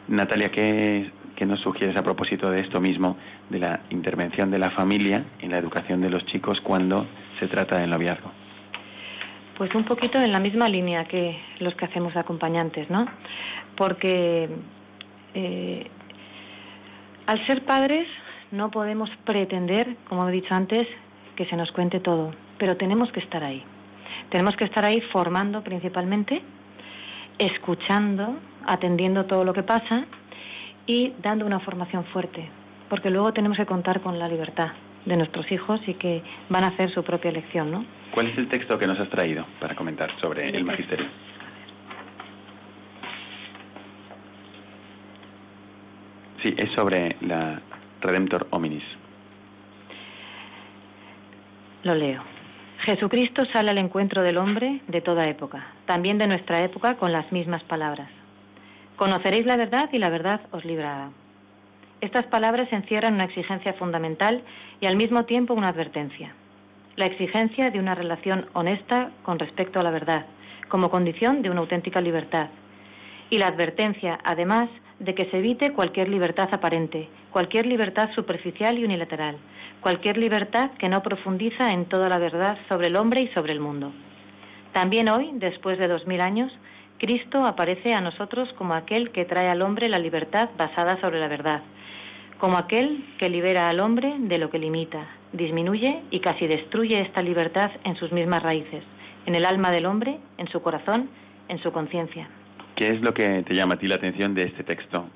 Natalia, ¿qué, nos sugieres a propósito de esto mismo, de la intervención de la familia en la educación de los chicos cuando se trata del noviazgo? Pues un poquito en la misma línea que los que hacemos acompañantes, ¿no? Porque eh, al ser padres no podemos pretender, como he dicho antes, que se nos cuente todo, pero tenemos que estar ahí. Tenemos que estar ahí formando principalmente, escuchando, atendiendo todo lo que pasa y dando una formación fuerte, porque luego tenemos que contar con la libertad de nuestros hijos y que van a hacer su propia elección, ¿no? ¿Cuál es el texto que nos has traído para comentar sobre el magisterio? Sí, es sobre la Redemptor Hominis. Lo leo. Jesucristo sale al encuentro del hombre de toda época, también de nuestra época con las mismas palabras. Conoceréis la verdad y la verdad os librará. Estas palabras encierran una exigencia fundamental y al mismo tiempo una advertencia. La exigencia de una relación honesta con respecto a la verdad, como condición de una auténtica libertad. Y la advertencia, además, de que se evite cualquier libertad aparente, cualquier libertad superficial y unilateral, cualquier libertad que no profundiza en toda la verdad sobre el hombre y sobre el mundo. También hoy, después de dos mil años, Cristo aparece a nosotros como aquel que trae al hombre la libertad basada sobre la verdad, como aquel que libera al hombre de lo que limita, disminuye y casi destruye esta libertad en sus mismas raíces, en el alma del hombre, en su corazón, en su conciencia. ¿Qué es lo que te llama a ti la atención de este texto?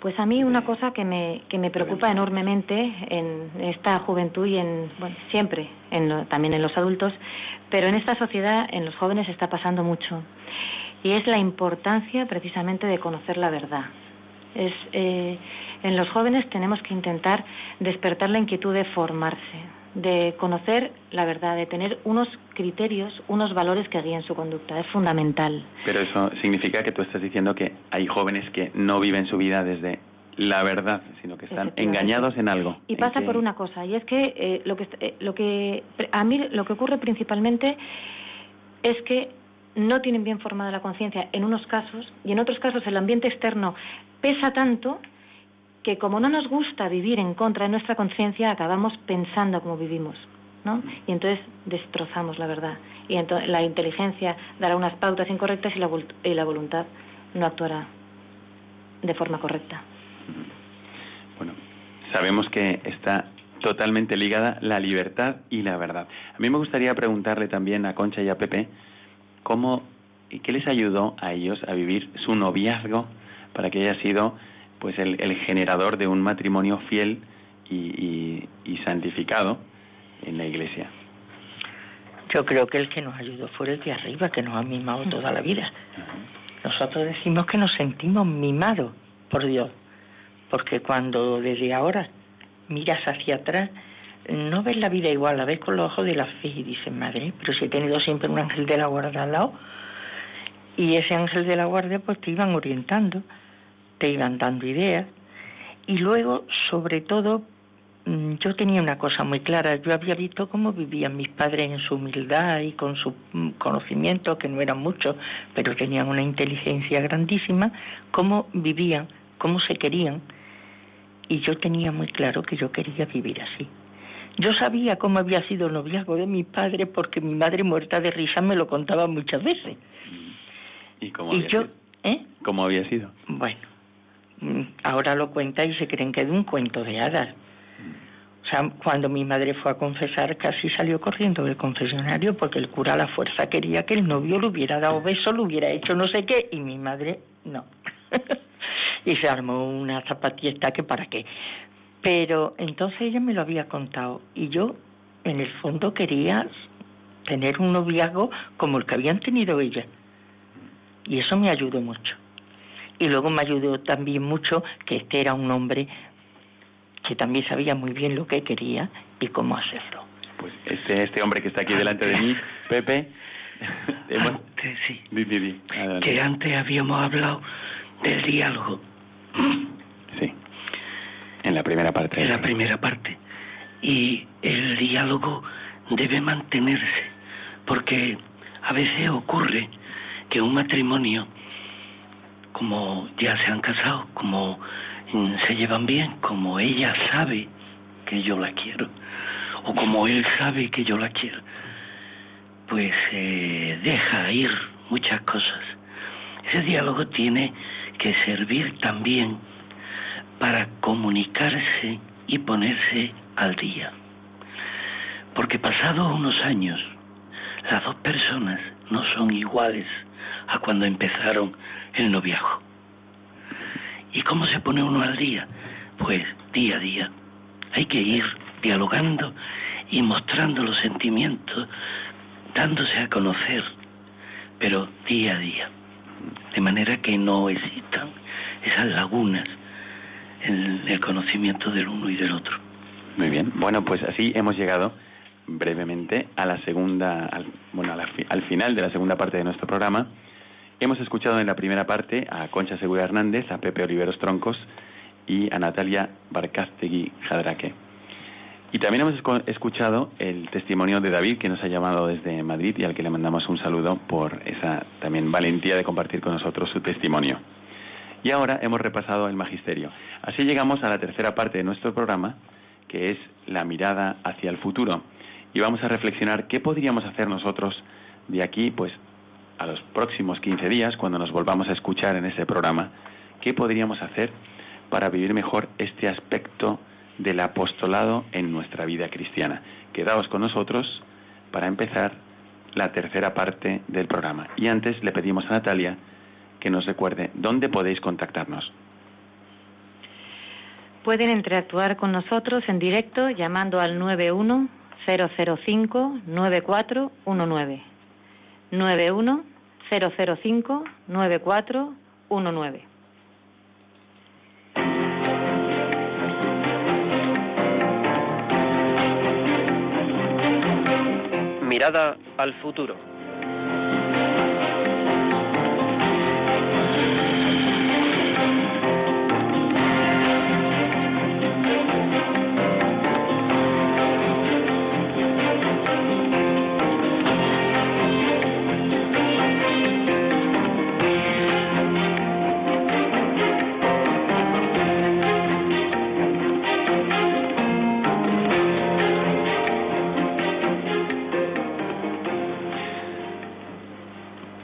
Pues a mí una cosa que me, que me preocupa enormemente en esta juventud y en, bueno, siempre, en también en los adultos, pero en esta sociedad, en los jóvenes está pasando mucho. Y es la importancia precisamente de conocer la verdad. Es, eh, en los jóvenes tenemos que intentar despertar la inquietud de formarse, de conocer la verdad, de tener unos criterios, unos valores que guíen su conducta. Es fundamental. Pero eso significa que tú estás diciendo que hay jóvenes que no viven su vida desde la verdad, sino que están engañados en algo. Y pasa por una cosa, y es que, eh, lo que eh, lo que a mí lo que ocurre principalmente es que no tienen bien formada la conciencia en unos casos y en otros casos el ambiente externo pesa tanto que como no nos gusta vivir en contra de nuestra conciencia, acabamos pensando como vivimos, ¿no? Y entonces destrozamos la verdad. Y entonces la inteligencia dará unas pautas incorrectas y la, y la voluntad no actuará de forma correcta. Bueno, sabemos que está totalmente ligada la libertad y la verdad. A mí me gustaría preguntarle también a Concha y a Pepe cómo y qué les ayudó a ellos a vivir su noviazgo para que haya sido pues el, generador de un matrimonio fiel y, santificado en la iglesia. Yo creo que el que nos ayudó fue el de arriba, que nos ha mimado toda la vida. Nosotros decimos que nos sentimos mimados por Dios, porque cuando desde ahora miras hacia atrás, no ves la vida igual, la ves con los ojos de la fe y dices, madre, pero si he tenido siempre un ángel de la guardia al lado, y ese ángel de la guardia pues te iban orientando te iban dando ideas. Y luego, sobre todo, mm, yo tenía una cosa muy clara, yo había visto cómo vivían mis padres en su humildad y con su mm, conocimiento, que no eran muchos, pero tenían una inteligencia grandísima, cómo vivían, cómo se querían. Y yo tenía muy claro que yo quería vivir así. Yo sabía cómo había sido el noviazgo de mi padre porque mi madre muerta de risa me lo contaba muchas veces. ¿Y cómo había yo, sido? ¿eh? ¿Cómo había sido? Bueno, Mm, ahora lo cuenta y se creen que es un cuento de hadas. O sea, cuando mi madre fue a confesar, casi salió corriendo del confesionario porque el cura a la fuerza quería que el novio le hubiera dado beso, le hubiera hecho no sé qué, y mi madre no. y se armó una zapatista que para qué. Pero entonces ella me lo había contado y yo, en el fondo, quería tener un noviazgo como el que habían tenido ella. Y eso me ayudó mucho y luego me ayudó también mucho que este era un hombre que también sabía muy bien lo que quería y cómo hacerlo. Pues este, este hombre que está aquí delante de mí, Pepe, antes, sí. que antes habíamos hablado del diálogo. Sí, en la primera parte. En la primera parte. Y el diálogo debe mantenerse, porque a veces ocurre que un matrimonio como ya se han casado, como se llevan bien, como ella sabe que yo la quiero, o como él sabe que yo la quiero, pues eh, deja ir muchas cosas. Ese diálogo tiene que servir también para comunicarse y ponerse al día. Porque pasados unos años, las dos personas no son iguales a cuando empezaron el noviazgo. ¿Y cómo se pone uno al día? Pues día a día. Hay que ir dialogando y mostrando los sentimientos, dándose a conocer, pero día a día. De manera que no existan esas lagunas en el conocimiento del uno y del otro. Muy bien. Bueno, pues así hemos llegado brevemente a la segunda, al, bueno, al final de la segunda parte de nuestro programa. Hemos escuchado en la primera parte a Concha Segura Hernández, a Pepe Oliveros Troncos y a Natalia Barcástegui Jadraque. Y también hemos escuchado el testimonio de David, que nos ha llamado desde Madrid y al que le mandamos un saludo por esa también valentía de compartir con nosotros su testimonio. Y ahora hemos repasado el magisterio. Así llegamos a la tercera parte de nuestro programa, que es la mirada hacia el futuro. Y vamos a reflexionar qué podríamos hacer nosotros de aquí, pues, a los próximos 15 días, cuando nos volvamos a escuchar en ese programa, qué podríamos hacer para vivir mejor este aspecto del apostolado en nuestra vida cristiana. Quedaos con nosotros para empezar la tercera parte del programa. Y antes le pedimos a Natalia que nos recuerde dónde podéis contactarnos. Pueden interactuar con nosotros en directo llamando al 91 005 9419. 91 005 9419. Mirada al futuro. Música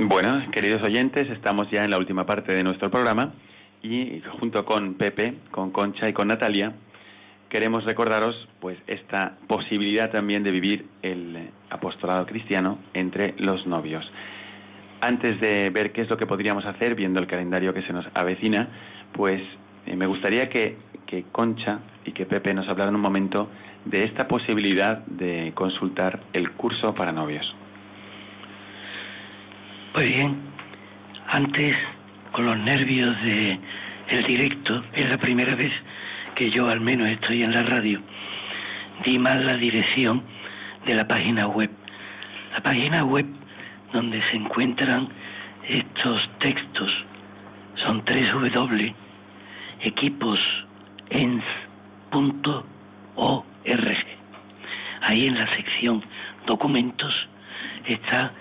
Bueno, queridos oyentes, estamos ya en la última parte de nuestro programa y junto con Pepe, con Concha y con Natalia queremos recordaros pues esta posibilidad también de vivir el apostolado cristiano entre los novios. Antes de ver qué es lo que podríamos hacer, viendo el calendario que se nos avecina, pues eh, me gustaría que, que Concha y que Pepe nos hablaran un momento de esta posibilidad de consultar el curso para novios. Pues bien, antes con los nervios de el directo, es la primera vez que yo al menos estoy en la radio, di mal la dirección de la página web. La página web donde se encuentran estos textos son 3W equiposens.org. Ahí en la sección documentos está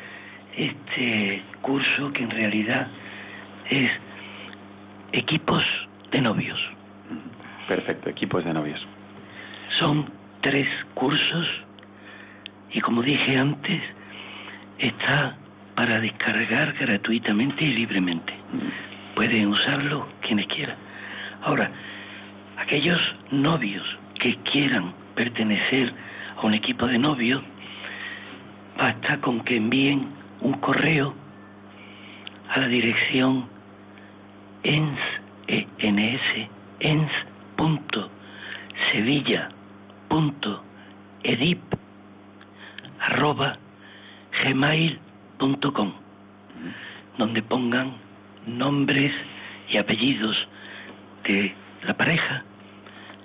este curso que en realidad es equipos de novios. Perfecto, equipos de novios. Son tres cursos y como dije antes, está para descargar gratuitamente y libremente. Pueden usarlo quienes quieran. Ahora, aquellos novios que quieran pertenecer a un equipo de novios, basta con que envíen un correo a la dirección ens, e, ens, punto sevilla punto edip donde pongan nombres y apellidos de la pareja,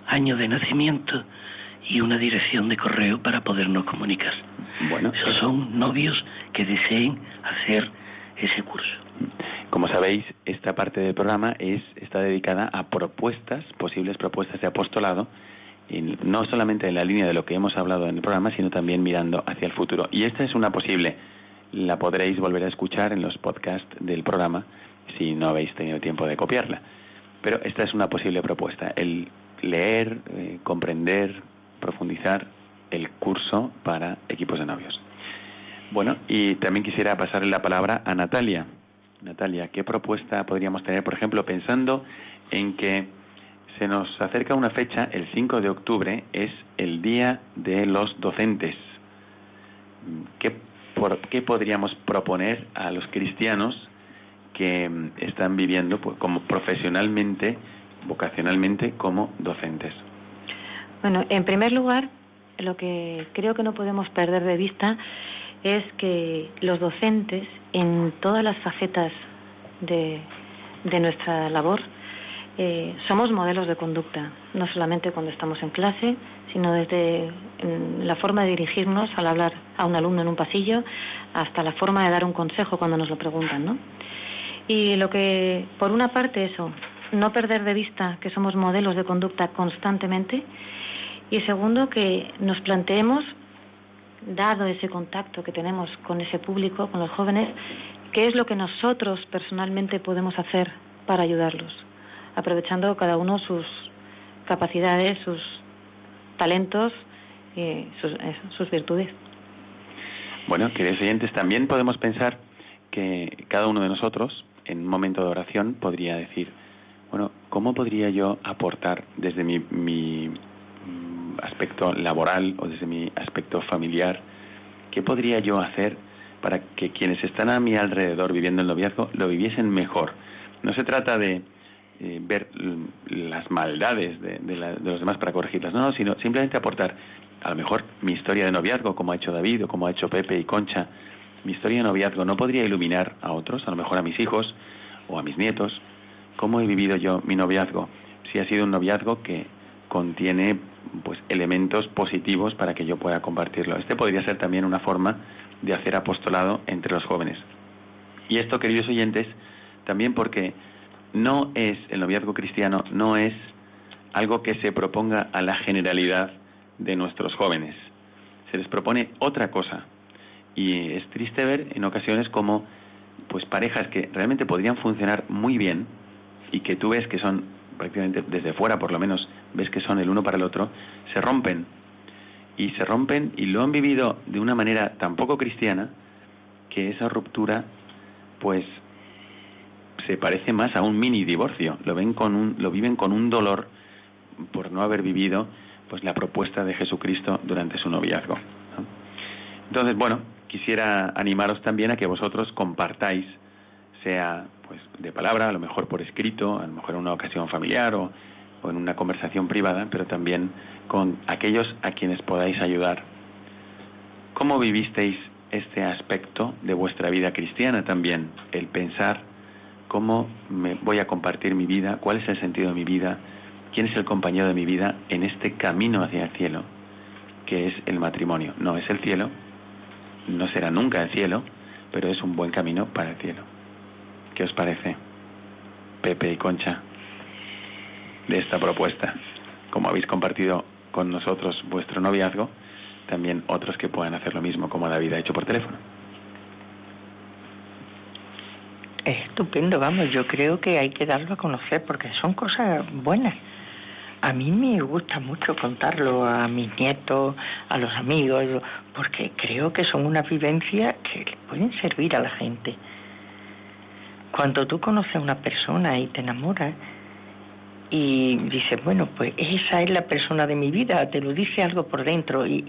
año de nacimiento y una dirección de correo para podernos comunicar. Bueno, Esos son novios que deseen hacer ese curso. Como sabéis, esta parte del programa es, está dedicada a propuestas, posibles propuestas de apostolado, no solamente en la línea de lo que hemos hablado en el programa, sino también mirando hacia el futuro. Y esta es una posible, la podréis volver a escuchar en los podcasts del programa si no habéis tenido tiempo de copiarla. Pero esta es una posible propuesta, el leer, eh, comprender, profundizar el curso para equipos de novios. Bueno, y también quisiera pasarle la palabra a Natalia. Natalia, ¿qué propuesta podríamos tener, por ejemplo, pensando en que se nos acerca una fecha, el 5 de octubre, es el Día de los Docentes? ¿Qué, qué podríamos proponer a los cristianos que mm, están viviendo pues, como profesionalmente, vocacionalmente, como docentes? Bueno, en primer lugar, lo que creo que no podemos perder de vista es que los docentes, en todas las facetas de, nuestra labor, eh, somos modelos de conducta, no solamente cuando estamos en clase, sino desde la forma de dirigirnos al hablar a un alumno en un pasillo hasta la forma de dar un consejo cuando nos lo preguntan, ¿no? Y lo que, por una parte, eso, no perder de vista que somos modelos de conducta constantemente y segundo, que nos planteemos, dado ese contacto que tenemos con ese público, con los jóvenes, qué es lo que nosotros personalmente podemos hacer para ayudarlos, aprovechando cada uno sus capacidades, sus talentos y sus, sus virtudes. Bueno, queridos oyentes, también podemos pensar que cada uno de nosotros, en un momento de oración, podría decir, bueno, ¿cómo podría yo aportar desde mi, mi aspecto laboral o desde mi aspecto familiar? ¿Qué podría yo hacer para que quienes están a mi alrededor viviendo el noviazgo lo viviesen mejor? No se trata de eh, ver las maldades de, los demás para corregirlas, no, sino simplemente aportar a lo mejor mi historia de noviazgo, como ha hecho David o como ha hecho Pepe y Concha, mi historia de noviazgo no podría iluminar a otros, a lo mejor a mis hijos o a mis nietos, ¿Cómo he vivido yo mi noviazgo? Si ha sido un noviazgo que contiene pues elementos positivos para que yo pueda compartirlo. Este podría ser también una forma de hacer apostolado entre los jóvenes. Y esto, queridos oyentes, también porque no es el noviazgo cristiano, no es algo que se proponga a la generalidad de nuestros jóvenes. Se les propone otra cosa. Y es triste ver en ocasiones como pues parejas que realmente podrían funcionar muy bien, y que tú ves que son prácticamente desde fuera por lo menos ves que son el uno para el otro, se rompen. Y se rompen y lo han vivido de una manera tan poco cristiana que esa ruptura pues se parece más a un mini divorcio, lo ven con un lo viven con un dolor por no haber vivido pues la propuesta de Jesucristo durante su noviazgo. Entonces, bueno, quisiera animaros también a que vosotros compartáis sea pues de palabra, a lo mejor por escrito, a lo mejor en una ocasión familiar o, en una conversación privada, pero también con aquellos a quienes podáis ayudar. ¿Cómo vivisteis este aspecto de vuestra vida cristiana también? El pensar cómo me voy a compartir mi vida, cuál es el sentido de mi vida, quién es el compañero de mi vida en este camino hacia el cielo, que es el matrimonio. No es el cielo, no será nunca el cielo, pero es un buen camino para el cielo. ¿Qué os parece, Pepe y Concha, de esta propuesta? Como habéis compartido con nosotros vuestro noviazgo, también otros que puedan hacer lo mismo como David ha hecho por teléfono. Es estupendo, vamos, yo creo que hay que darlo a conocer porque son cosas buenas. A mí me gusta mucho contarlo a mis nietos, a los amigos, porque creo que son una vivencia que pueden servir a la gente. Cuando tú conoces a una persona y te enamoras y dices, bueno, pues esa es la persona de mi vida, te lo dice algo por dentro y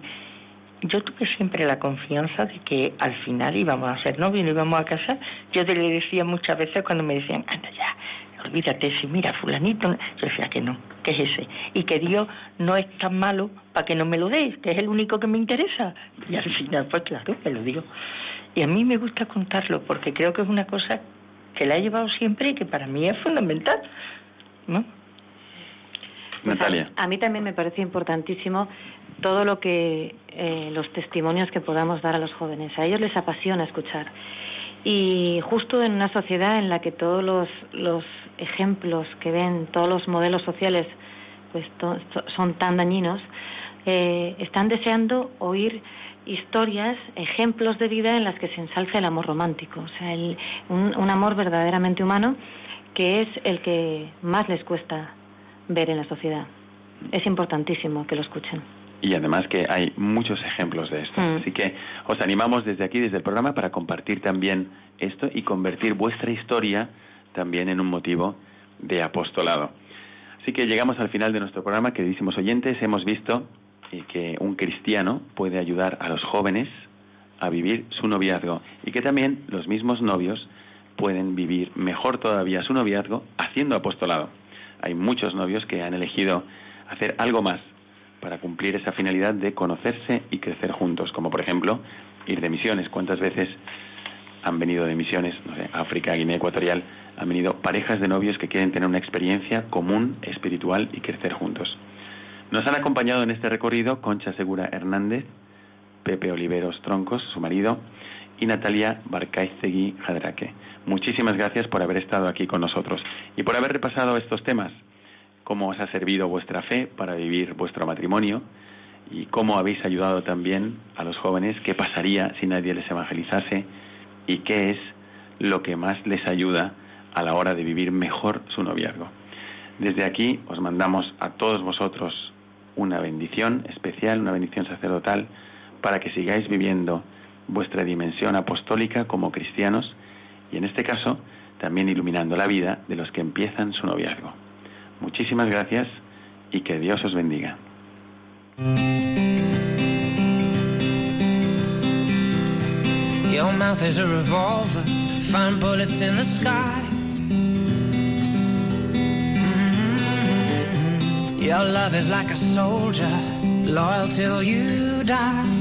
yo tuve siempre la confianza de que al final íbamos a ser novios y íbamos a casar. Yo te le decía muchas veces cuando me decían, anda ya, olvídate, si mira, fulanito, yo decía que no, que es ese. Y que Dios no es tan malo para que no me lo des, que es el único que me interesa. Y al final, pues claro, me lo digo. Y a mí me gusta contarlo porque creo que es una cosa que la he llevado siempre y que para mí es fundamental. ¿no? Pues Natalia. A, mí también me parece importantísimo todo lo que eh, los testimonios que podamos dar a los jóvenes. A ellos les apasiona escuchar. Y justo en una sociedad en la que todos los, los ejemplos que ven, todos los modelos sociales, pues son tan dañinos, eh, están deseando oír historias, ejemplos de vida en las que se ensalza el amor romántico, o sea, un, amor verdaderamente humano que es el que más les cuesta ver en la sociedad. Es importantísimo que lo escuchen. Y además que hay muchos ejemplos de esto. Mm. Así que os animamos desde aquí, desde el programa, para compartir también esto y convertir vuestra historia también en un motivo de apostolado. Así que llegamos al final de nuestro programa, queridísimos oyentes. Hemos visto y que un cristiano puede ayudar a los jóvenes a vivir su noviazgo y que también los mismos novios pueden vivir mejor todavía su noviazgo haciendo apostolado. Hay muchos novios que han elegido hacer algo más para cumplir esa finalidad de conocerse y crecer juntos, como por ejemplo ir de misiones. ¿Cuántas veces han venido de misiones, no sé, África, Guinea Ecuatorial, han venido parejas de novios que quieren tener una experiencia común, espiritual y crecer juntos. Nos han acompañado en este recorrido Concha Segura Hernández, Pepe Oliveros Troncos, su marido, y Natalia Barcaizegui Jadraque. Muchísimas gracias por haber estado aquí con nosotros y por haber repasado estos temas, cómo os ha servido vuestra fe para vivir vuestro matrimonio y cómo habéis ayudado también a los jóvenes, qué pasaría si nadie les evangelizase y qué es lo que más les ayuda a la hora de vivir mejor su noviazgo. Desde aquí os mandamos a todos vosotros una bendición especial, una bendición sacerdotal, para que sigáis viviendo vuestra dimensión apostólica como cristianos y en este caso también iluminando la vida de los que empiezan su noviazgo. Muchísimas gracias y que Dios os bendiga. Your mouth is a revolver, find bullets in the sky. Mm-hmm. Your love is like a soldier, loyal till you die.